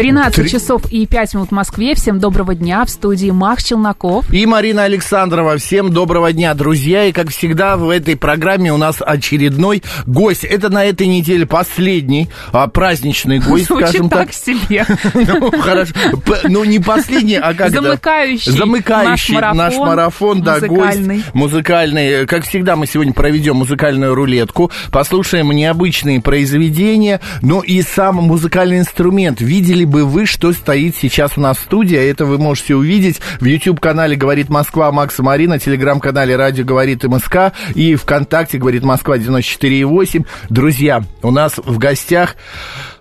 13 Три... часов и 5 минут в Москве. Всем доброго дня. В студии Макс Челноков. И Марина Александрова. Всем доброго дня, друзья. И, как всегда, в этой программе у нас очередной гость. Это на этой неделе последний а, праздничный гость, Звучит скажем так. так. себе. Ну, хорошо. Ну, не последний, а как Замыкающий. Замыкающий наш марафон. да, гость музыкальный. Как всегда, мы сегодня проведем музыкальную рулетку, послушаем необычные произведения, но и сам музыкальный инструмент. Видели бы вы, что стоит сейчас у нас в студии, а это вы можете увидеть в YouTube-канале «Говорит Москва» Макса Марина, телеграм-канале «Радио говорит МСК» и ВКонтакте «Говорит Москва» 94,8. Друзья, у нас в гостях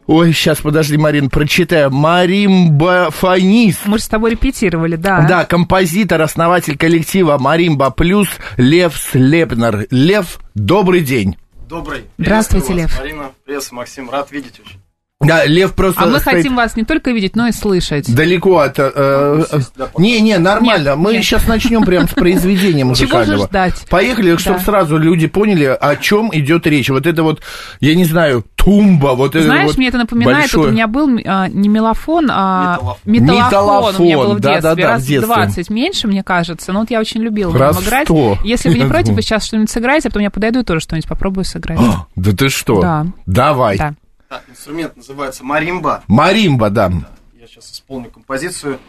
Ой, сейчас, подожди, Марин, прочитаю. Маримбафонист. Мы же с тобой репетировали, да. Да, композитор, основатель коллектива Маримба Плюс Лев Слепнер. Лев, добрый день. Добрый. Здравствуйте, Лев. Марина, привет, Максим, рад видеть очень. Да, Лев просто... А мы стоит хотим вас не только видеть, но и слышать. Далеко от... Э, э, не, не, нормально. Нет, мы нет. сейчас начнем прямо с произведения музыкального. Чего же ждать? Поехали, чтобы Да. сразу люди поняли, о чем идет речь. Вот это вот, я не знаю, тумба, вот это Знаешь, вот мне это напоминает, большое. вот у меня был а, не мелофон, а Металлофон. металлофон. У меня был в детстве, да-да-да, раз в детстве. 20 меньше, мне кажется. Но вот я очень любила Раз нем играть. 100. Если вы не против, вы сейчас что-нибудь сыграете, а потом я подойду и тоже что-нибудь попробую сыграть. А, Да ты что? Да. Давай. Да. Да, инструмент называется маримба. Маримба, да. Я сейчас исполню композицию,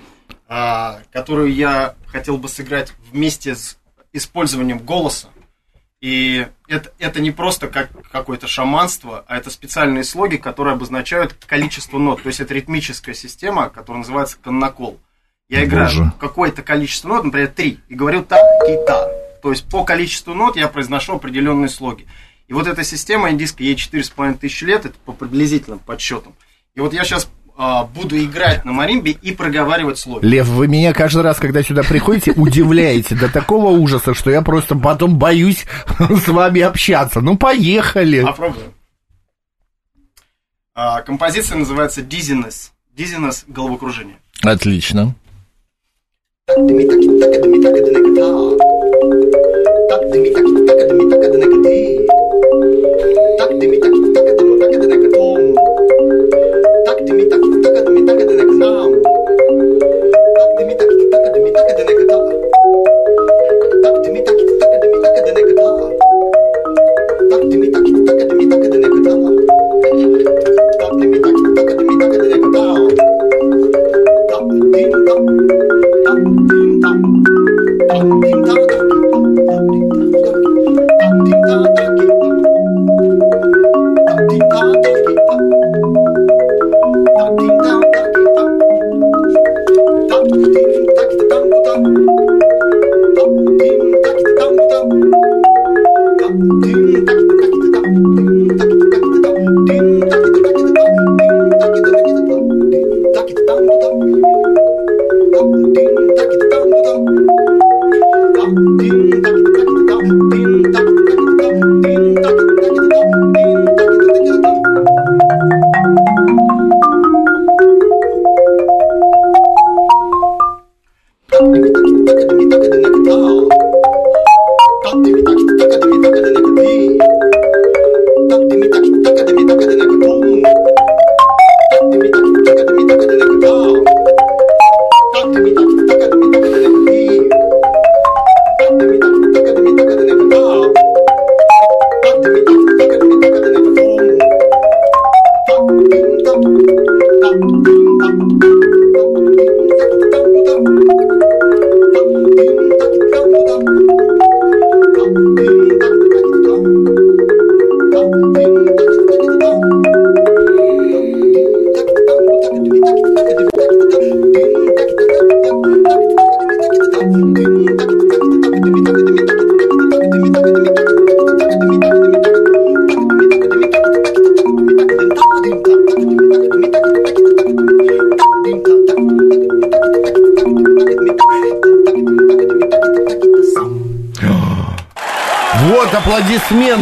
а, которую я хотел бы сыграть вместе с использованием голоса. И это, это не просто как какое-то шаманство, а это специальные слоги, которые обозначают количество нот. То есть это ритмическая система, которая называется коннокол. Я играю какое-то количество нот, например, три, и говорю та-ки-та. То есть по количеству нот я произношу определенные слоги. И вот эта система индийская, ей 4,5 тысячи лет, это по приблизительным подсчетам. И вот я сейчас буду играть на маримбе и проговаривать слоги. Лев, вы меня каждый раз, когда сюда приходите, удивляете до такого ужаса, что я просто потом боюсь с вами общаться. Ну, поехали. Попробуем. А, композиция называется Dizziness. Dizziness – головокружение. Отлично. だって見たきたけでもだけでなくトーン。だって見たきたけでもだけでな。くナーン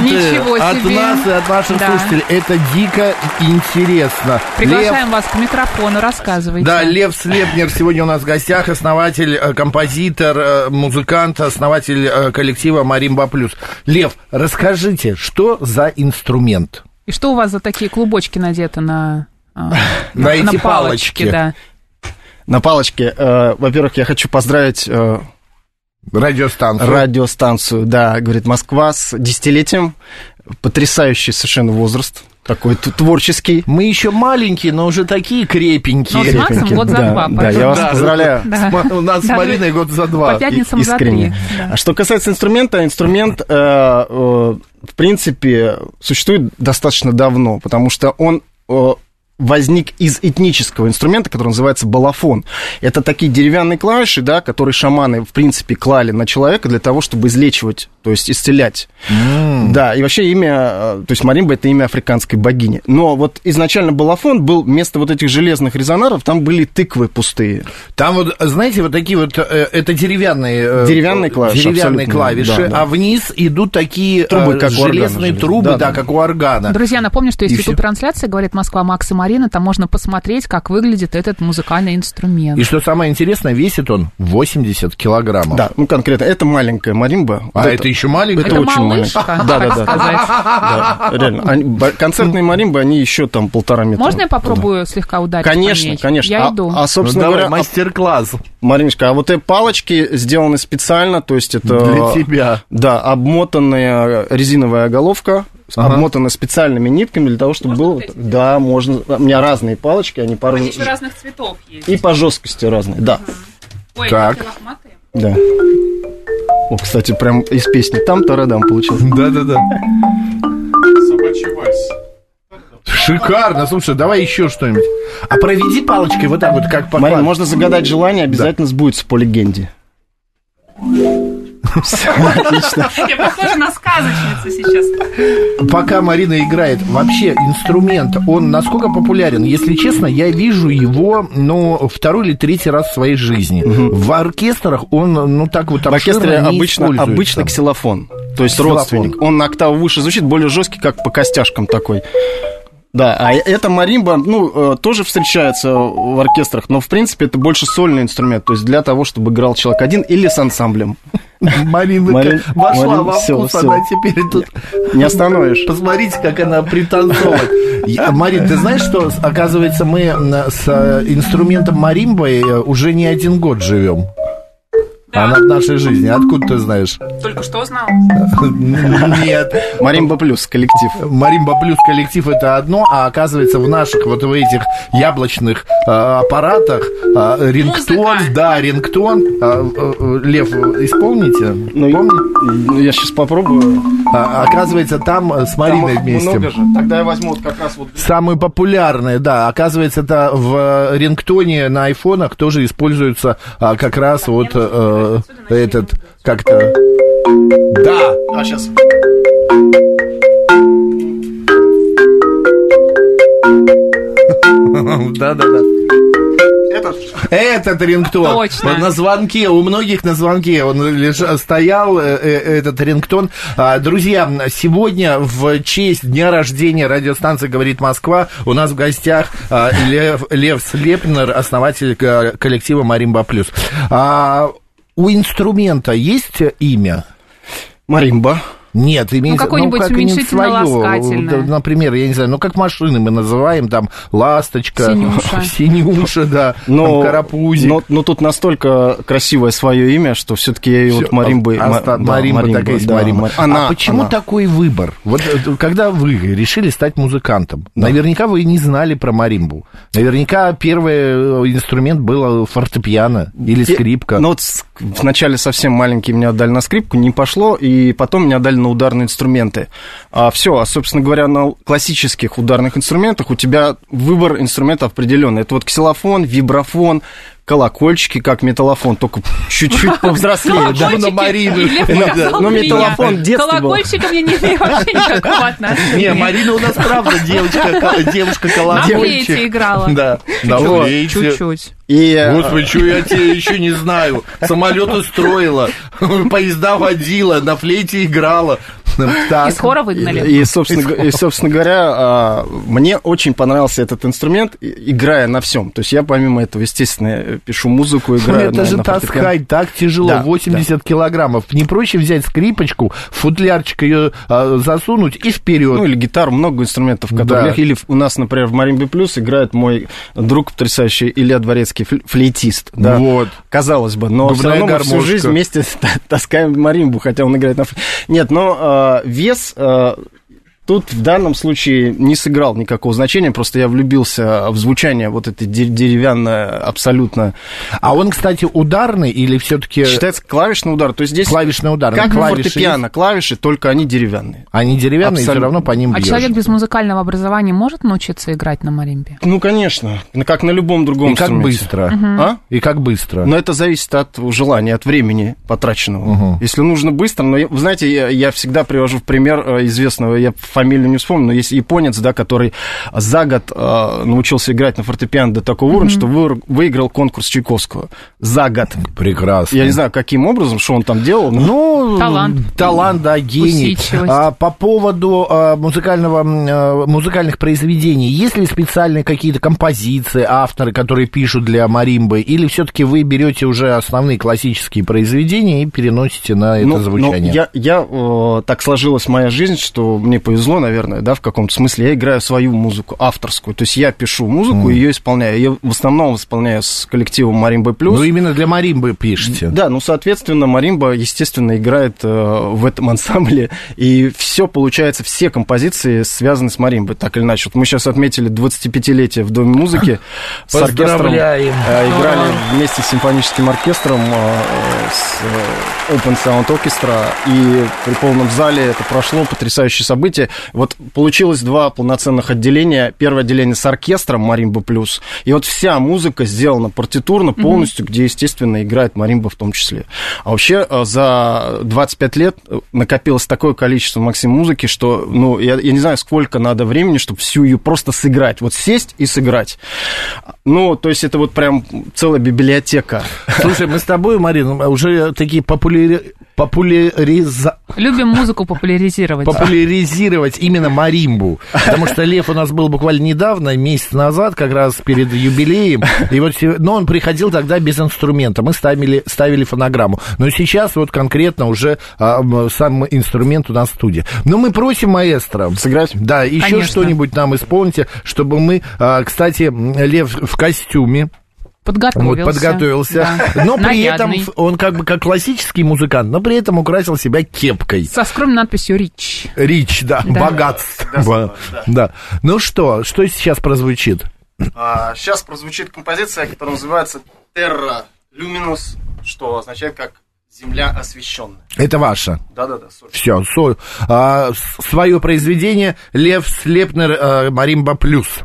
Ничего от себе. нас и от наших Да. слушателей. Это дико интересно. Приглашаем вас к микрофону, рассказывайте. Да, Лев Слепнер сегодня у нас в гостях, основатель, э, композитор, э, музыкант, основатель э, коллектива Маримба Плюс. Лев, расскажите, что за инструмент? И что у вас за такие клубочки надеты на на эти палочки. Да. На палочке. Э, во-первых, я хочу поздравить... Э, радиостанцию. Радиостанцию, да, говорит Москва с десятилетием. Потрясающий совершенно возраст такой творческий. Мы еще маленькие, но уже такие крепенькие. Ну, с Максом год за да, два. Да, я вас да, поздравляю. Да. У нас с Мариной год за два. По пятницам Искренне. за три. Да. А что касается инструмента, инструмент, э, э, в принципе, существует достаточно давно, потому что он э, возник из этнического инструмента, который называется балафон. Это такие деревянные клавиши, да, которые шаманы, в принципе, клали на человека для того, чтобы излечивать, то есть исцелять. Mm. Да, и вообще имя, э, то есть маримба это имя африканской богини. Но вот изначально балафон был вместо вот этих железных резонаров, там были тыквы пустые. Там вот, знаете, вот такие вот, э, это деревянные... Э, деревянные клавиши, Деревянные клавиши, да, да. а вниз идут такие трубы, как железные органа, трубы, да, да, да, как у органа. Друзья, напомню, что есть YouTube-трансляция, говорит Москва Макс и Марина, там можно посмотреть, как выглядит этот музыкальный инструмент. И что самое интересное, весит он 80 килограммов. Да, ну конкретно, это маленькая маримба. А это, это еще маленькая? Это, это очень маленькая. Да, да, да. Реально. Они, концертные маримбы, они еще там полтора метра. Можно я попробую слегка ударить? Конечно, конечно. Я иду. А, собственно ну, говоря... мастер-класс. Мариночка, а вот эти палочки сделаны специально, то есть это... Для тебя. Да, обмотанная резиновая головка, ага. обмотаны специальными нитками для того, чтобы можно было... Да, можно. У меня разные палочки, они по... Они еще разных цветов есть. И по жесткости разные, да. Ой, так. Да. О, кстати, прям из песни там тарадам получился. Да-да-да. Собачий вальс. Шикарно, слушай, давай еще что-нибудь. А проведи палочкой вот так вот, как по Марин, можно загадать желание, обязательно да. сбудется по легенде. Все, отлично. Я похожа на сказочницу сейчас. Пока Марина играет, вообще инструмент, он насколько популярен? Если честно, я вижу его, ну, второй или третий раз в своей жизни. Угу. В оркестрах он, ну, так вот В оркестре обычно, обычно ксилофон, то есть ксилофон. родственник. Он на октаву выше звучит, более жесткий, как по костяшкам такой. Да, а эта маримба, ну, э, тоже встречается в оркестрах, но, в принципе, это больше сольный инструмент, то есть для того, чтобы играл человек один или с ансамблем. Марина Марин, вошла Марин, во вкус, все. она теперь тут... Не остановишь. Посмотрите, как она пританцовывает. Марин, ты знаешь, что, оказывается, мы с э, инструментом маримбой э, уже не один год живем? Да. Она в нашей жизни. Откуда ты знаешь? Только что узнал. Нет. Маримба плюс коллектив. Маримба плюс коллектив это одно, а оказывается в наших вот в этих яблочных э, аппаратах э, рингтон, да, рингтон. Э, э, Лев, исполните? Ну? Ну, я сейчас попробую. А, оказывается, там с Мариной вместе. Тогда я возьму вот как раз вот... Самые популярные, да. Оказывается, это в рингтоне на айфонах тоже используется а, как раз вот... Э, э, этот как-то... Да! А, сейчас. Да-да-да. Этот? Этот рингтон. Точно. На звонке, у многих на звонке он леж... стоял, э, э, этот рингтон. А, друзья, сегодня в честь дня рождения радиостанции «Говорит Москва» у нас в гостях а, Лев, Лев Слепнер, основатель коллектива «Маримба Плюс». А, у инструмента есть имя? Маримба. Нет, имеется... Ну, какое-нибудь ну, уменьшительно-ласкательное. Например, я не знаю, ну, как машины мы называем, там, ласточка, синюша, синюша да, но, там, карапузик. Но, но тут настолько красивое свое имя, что все таки я ее вот Маримбой... А, да, Маримба, Маримба, так и есть да, Маримба. Она, а почему она. такой выбор? Вот э, когда вы решили стать музыкантом, да. наверняка вы не знали про Маримбу. Наверняка первый э, инструмент был фортепиано или скрипка. Ну, вот вначале совсем маленький меня отдали на скрипку, не пошло, и потом меня отдали на ударные инструменты. А все, а, собственно говоря, на классических ударных инструментах у тебя выбор инструментов определенный. Это вот ксилофон, вибрафон, колокольчики, как металлофон, только чуть-чуть повзрослее. Да, на Марину. Ну, металлофон детский был. Колокольчиком я не имею вообще никакого отношения. Не, Марина у нас правда девочка, девушка колокольчик. На флейте играла. Да. Чуть-чуть. И... Господи, что я тебе еще не знаю. Самолеты строила, поезда водила, на флейте играла. Известным. Так. Из хора выгнали. И, собственно, и, собственно говоря, а, мне очень понравился этот инструмент, играя на всем. То есть я помимо этого, естественно, пишу музыку, ну, играю Это на, же на таскать так тяжело, да, 80 да. килограммов. Не проще взять скрипочку, футлярчик ее а, засунуть и вперед. Ну или гитару, много инструментов, которые... Да. Или у нас, например, в Маримбе Плюс играет мой друг потрясающий Илья Дворецкий, флейтист. Да? Вот. Казалось бы, но Губная все равно мы всю жизнь вместе таскаем маримбу, хотя он играет на... Нет, но э, вес... Тут в данном случае не сыграл никакого значения, просто я влюбился в звучание вот это деревянное абсолютно. А он, кстати, ударный или все-таки... Считается клавишный удар, то есть здесь... Клавишный удар. Как клавиши фортепиано, есть? клавиши, только они деревянные. Они деревянные, абсолютно. и все равно по ним А бьешь. человек без музыкального образования может научиться играть на маримбе? Ну, конечно, как на любом другом И как быстро. Угу. А? И как быстро. Но это зависит от желания, от времени потраченного. Угу. Если нужно быстро, но, вы знаете, я, я всегда привожу в пример э, известного, я фамилию не вспомню, но есть японец, да, который за год э, научился играть на фортепиано до такого уровня, mm-hmm. что вы, выиграл конкурс Чайковского. За год. Прекрасно. Я не знаю, каким образом, что он там делал. Но... Ну, талант. Талант, да, гений. А, по поводу а, музыкального, а, музыкальных произведений, есть ли специальные какие-то композиции, авторы, которые пишут для маримбы, или все-таки вы берете уже основные классические произведения и переносите на это ну, звучание? Ну, я, я э, так сложилась моя жизнь, что мне повезло, наверное, наверное, да, в каком-то смысле. Я играю свою музыку, авторскую. То есть я пишу музыку, mm. ее исполняю. Я в основном исполняю с коллективом Маримбы Плюс. Ну, именно для Маримбы пишете. Да, ну, соответственно, Маримба, естественно, играет э, в этом ансамбле, и все получается, все композиции связаны с Маримбой, так или иначе. Вот мы сейчас отметили 25-летие в Доме музыки с оркестром. Э, играли вместе с симфоническим оркестром, э, с Open Sound Orchestra, и при полном зале это прошло, потрясающее событие. Вот вот получилось два полноценных отделения. Первое отделение с оркестром Маримба Плюс. И вот вся музыка сделана партитурно полностью, mm-hmm. где, естественно, играет Маримба в том числе. А вообще э, за 25 лет э, накопилось такое количество, Максим, музыки, что, ну, я, я не знаю, сколько надо времени, чтобы всю ее просто сыграть. Вот сесть и сыграть. Ну, то есть это вот прям целая библиотека. Слушай, мы с тобой, Марина, уже такие популяри... популяриза... Любим музыку популяризировать. Популяризировать именно маримбу. Потому что Лев у нас был буквально недавно, месяц назад, как раз перед юбилеем. И вот, но он приходил тогда без инструмента. Мы ставили, ставили фонограмму. Но сейчас вот конкретно уже а, сам инструмент у нас в студии. Но мы просим маэстро. Сыграть? Да, еще что-нибудь нам исполните, чтобы мы... А, кстати, Лев в костюме. Подготовился. Вот, подготовился. Да. Но при этом он как бы как классический музыкант, но при этом украсил себя кепкой. Со скромной надписью «Рич». «Рич», да, да. богатство. Да. да. Ну что, что сейчас прозвучит? А, сейчас прозвучит композиция, которая называется «Terra Luminous», что означает как Земля освещенная. Это ваша? Да-да-да. Все, со, а, свое произведение Лев Слепнер а, Маримба Плюс.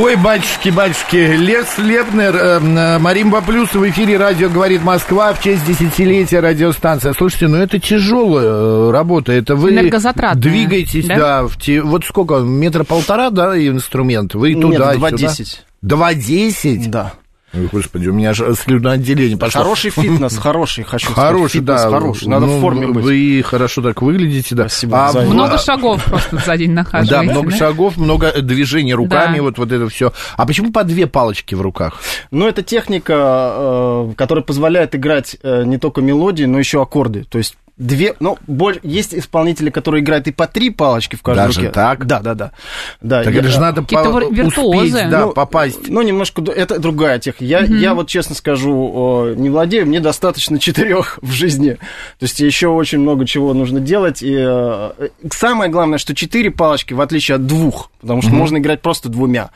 Ой, батюшки, батюшки, Лев Слепнер, э, э, Маримба Плюс в эфире радио «Говорит Москва» в честь десятилетия радиостанции. Слушайте, ну это тяжелая э, работа, это вы двигаетесь, да, да в те, вот сколько, метра полтора, да, инструмент, вы туда, Нет, 2,10. 2,10? Да. Ой, господи, у меня же слюноотделение пошло. Хороший фитнес, хороший, хочу Хороший, сказать. да. хороший, надо ну, в форме быть. Вы хорошо так выглядите, да. Спасибо. А, много а... шагов просто за день нахаживаете. Да, много да? шагов, много движений руками, да. вот, вот это все. А почему по две палочки в руках? Ну, это техника, э, которая позволяет играть э, не только мелодии, но еще аккорды. То есть две, ну, боль, есть исполнители, которые играют и по три палочки в каждой Даже руке. так? Да, да, да. да так я, это же надо по, успеть, да, ну, попасть. Ну, немножко, это другая техника. Я, угу. я вот честно скажу, не владею, мне достаточно четырех в жизни. То есть еще очень много чего нужно делать. И э, самое главное, что четыре палочки, в отличие от двух, потому что угу. можно играть просто двумя.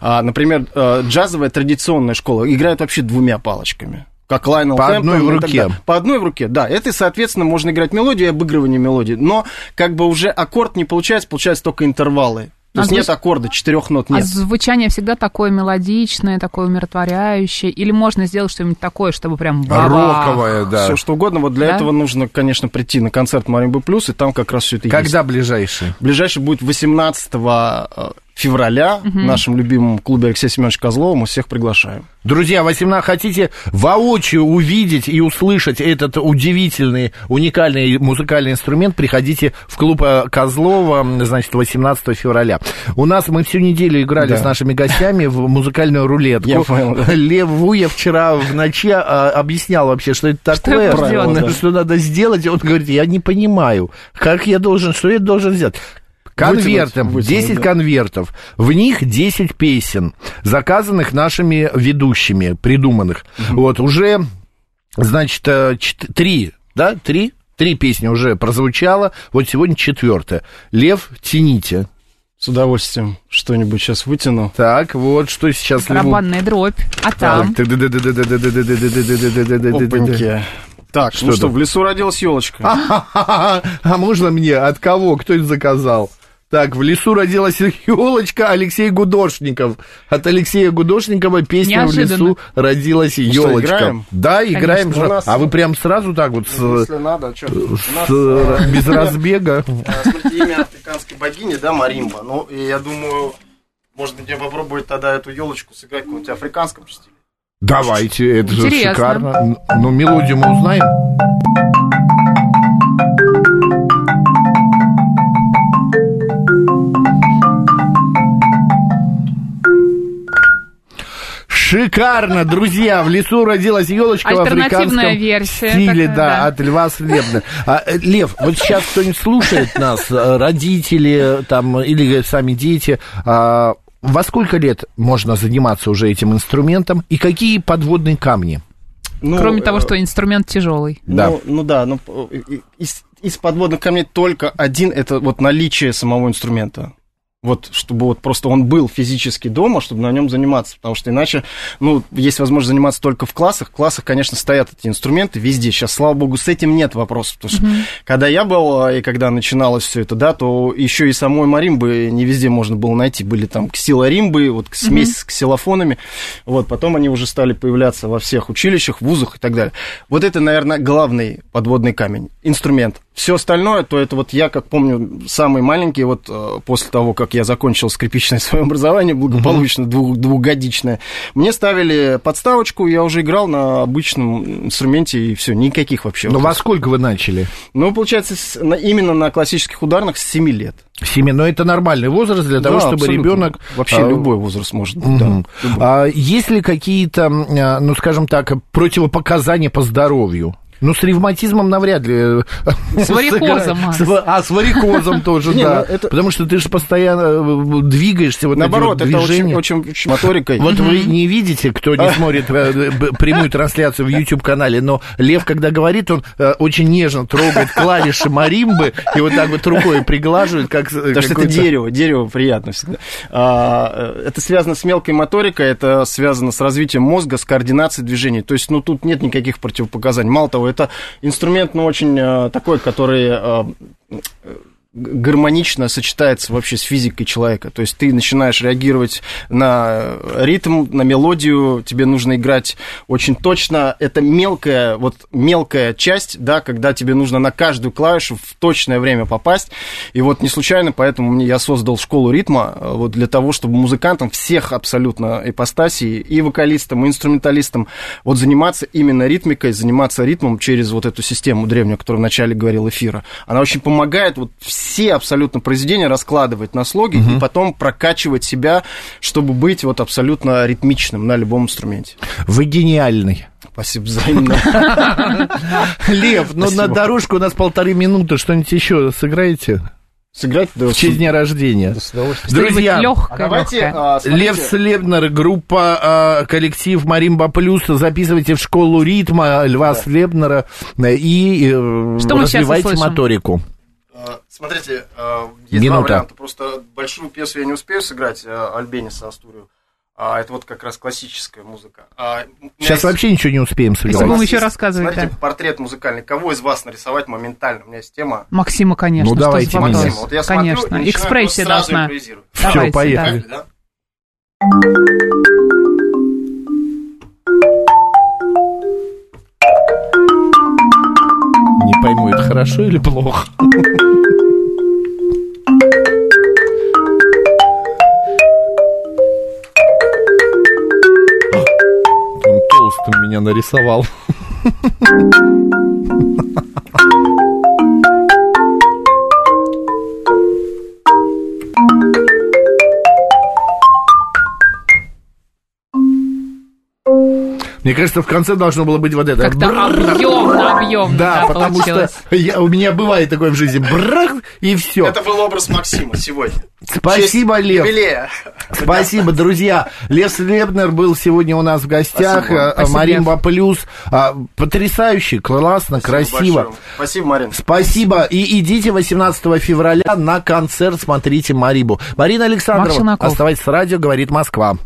А, например, э, джазовая традиционная школа играет вообще двумя палочками как Лайнел По Хэмптон одной в руке. По одной в руке, да. Это, соответственно, можно играть мелодию и обыгрывание мелодии. Но как бы уже аккорд не получается, получается только интервалы. То а есть звуч... нет аккорда, четырех нот нет. А звучание всегда такое мелодичное, такое умиротворяющее? Или можно сделать что-нибудь такое, чтобы прям... Роковое, да. Все что угодно. Вот для да? этого нужно, конечно, прийти на концерт Маримбы Плюс, и там как раз все это Когда есть. Когда ближайший? Ближайший будет 18 февраля угу. в нашем любимом клубе Алексея Семеновича Козлова. Мы всех приглашаем. Друзья, 18 хотите воочию увидеть и услышать этот удивительный, уникальный музыкальный инструмент, приходите в клуб э, Козлова, значит, 18 февраля. У нас мы всю неделю играли да. с нашими гостями в музыкальную рулетку. Я понял, да. Лев Вуя вчера в ночи а, объяснял вообще, что это такое, что, правило, что надо сделать. Он говорит, я не понимаю, как я должен, что я должен сделать. Конвертом, вытянуть, 10 да. конвертов. В них 10 песен, заказанных нашими ведущими, придуманных. Угу. Вот, уже, значит, 3, э, да, 3? Три песни уже прозвучало, вот сегодня четвертая. Лев, тяните. С удовольствием что-нибудь сейчас вытяну. Так, вот что сейчас... Барабанная дробь, а там... Опаньки. Так, что ну что, в лесу родилась елочка. А можно мне? От кого? Кто это заказал? Так, в лесу родилась елочка Алексей Гудошников. От Алексея Гудошникова песня Неожиданно. в лесу родилась елочка. играем? Да, играем. Конечно, нас... А вы прям сразу так вот с, ну, Если надо, что? с, нас, э, без разбега. Смотрите, имя африканской богини, да, Маримба. Ну, и я думаю, можно мне попробовать тогда эту елочку сыграть в каком-нибудь африканском стиле. Давайте, это же шикарно. Ну, мелодию мы узнаем. Шикарно, друзья! В лесу родилась елочка в африканском версия стиле, такая, да, да, от Льва Слебна. А, э, Лев, вот сейчас кто-нибудь слушает нас, э, родители там или сами дети, а, во сколько лет можно заниматься уже этим инструментом и какие подводные камни? Ну, Кроме того, э, что инструмент тяжелый. Да. Ну, ну да, ну, из, из подводных камней только один это вот наличие самого инструмента. Вот, чтобы вот просто он был физически дома, чтобы на нем заниматься. Потому что иначе, ну, есть возможность заниматься только в классах. В классах, конечно, стоят эти инструменты везде. Сейчас, слава богу, с этим нет вопросов. Потому что mm-hmm. когда я был а, и когда начиналось все это, да, то еще и самой маримбы не везде можно было найти. Были там ксилоримбы, вот смесь mm-hmm. с ксилофонами. Вот, потом они уже стали появляться во всех училищах, вузах и так далее. Вот это, наверное, главный подводный камень. Инструмент. Все остальное, то это вот я, как помню, самый маленький, вот э, после того, как я закончил скрипичное свое образование, благополучно, двух, двухгодичное, мне ставили подставочку, я уже играл на обычном инструменте, и все, никаких вообще. Но во сколько вы начали? Ну, получается, именно на классических ударных с 7 лет. Семьи, но это нормальный возраст для да, того, чтобы ребенок вообще а, любой возраст может быть. Угу. Да, а есть ли какие-то, а, ну скажем так, противопоказания по здоровью? Ну, с ревматизмом навряд ли. С варикозом. А, с варикозом тоже, да. Ну, Потому что ты же постоянно э, двигаешься. Наоборот, это очень моторикой. Вот вы не видите, кто не смотрит э, прямую трансляцию в YouTube-канале, но Лев, когда говорит, он э, очень нежно трогает клавиши маримбы и вот так вот рукой приглаживает, как Потому что это дерево, дерево приятно всегда. А, это связано с мелкой моторикой, это связано с развитием мозга, с координацией движений. То есть, ну, тут нет никаких противопоказаний. Мало того, это инструмент, ну, очень э, такой, который э, гармонично сочетается вообще с физикой человека. То есть ты начинаешь реагировать на ритм, на мелодию, тебе нужно играть очень точно. Это мелкая, вот мелкая часть, да, когда тебе нужно на каждую клавишу в точное время попасть. И вот не случайно, поэтому мне я создал школу ритма, вот для того, чтобы музыкантам всех абсолютно ипостасий, и вокалистам, и инструменталистам, вот заниматься именно ритмикой, заниматься ритмом через вот эту систему древнюю, о которой вначале говорил эфира. Она очень помогает вот все абсолютно произведения раскладывать на слоги угу. и потом прокачивать себя, чтобы быть вот абсолютно ритмичным на любом инструменте. Вы гениальный. Спасибо взаимно. Лев, ну на дорожку у нас полторы минуты, что-нибудь еще сыграете? Сыграть да, в честь дня рождения. Друзья, легкое, а давайте, а, Лев Слебнер, группа, а, коллектив Маримба Плюс, записывайте в школу ритма Льва да. Слебнера и э, Что развивайте моторику. А, смотрите, а, есть Минута. два варианта. Просто большую пьесу я не успею сыграть, а, Альбениса Астурию. А, это вот как раз классическая музыка. А, Сейчас есть... вообще ничего не успеем сыграть. Будем еще рассказывать. Смотрите, да. портрет музыкальный. Кого из вас нарисовать моментально? У меня есть тема. Максима, конечно. Ну, давайте, Максима. Вот я конечно. смотрю Экспрессия должна. Все, поехали. Да. Пойму, это хорошо или плохо? толстым меня нарисовал. Мне кажется, в конце должно было быть вот это. Как-то объемно, объемно. Да, да потому что я, у меня бывает такое в жизни. Брах, и все. Это был образ Максима сегодня. Спасибо, Честь Лев. Юбилея. Спасибо, друзья. Лев Слебнер был сегодня у нас в гостях. Спасибо. Э, Маримба Плюс. А, потрясающе, классно, Спасибо красиво. Большое. Спасибо, Марин. Спасибо. И идите 18 февраля на концерт, смотрите Марибу. Марина Александрова, оставайтесь с радио, говорит Москва.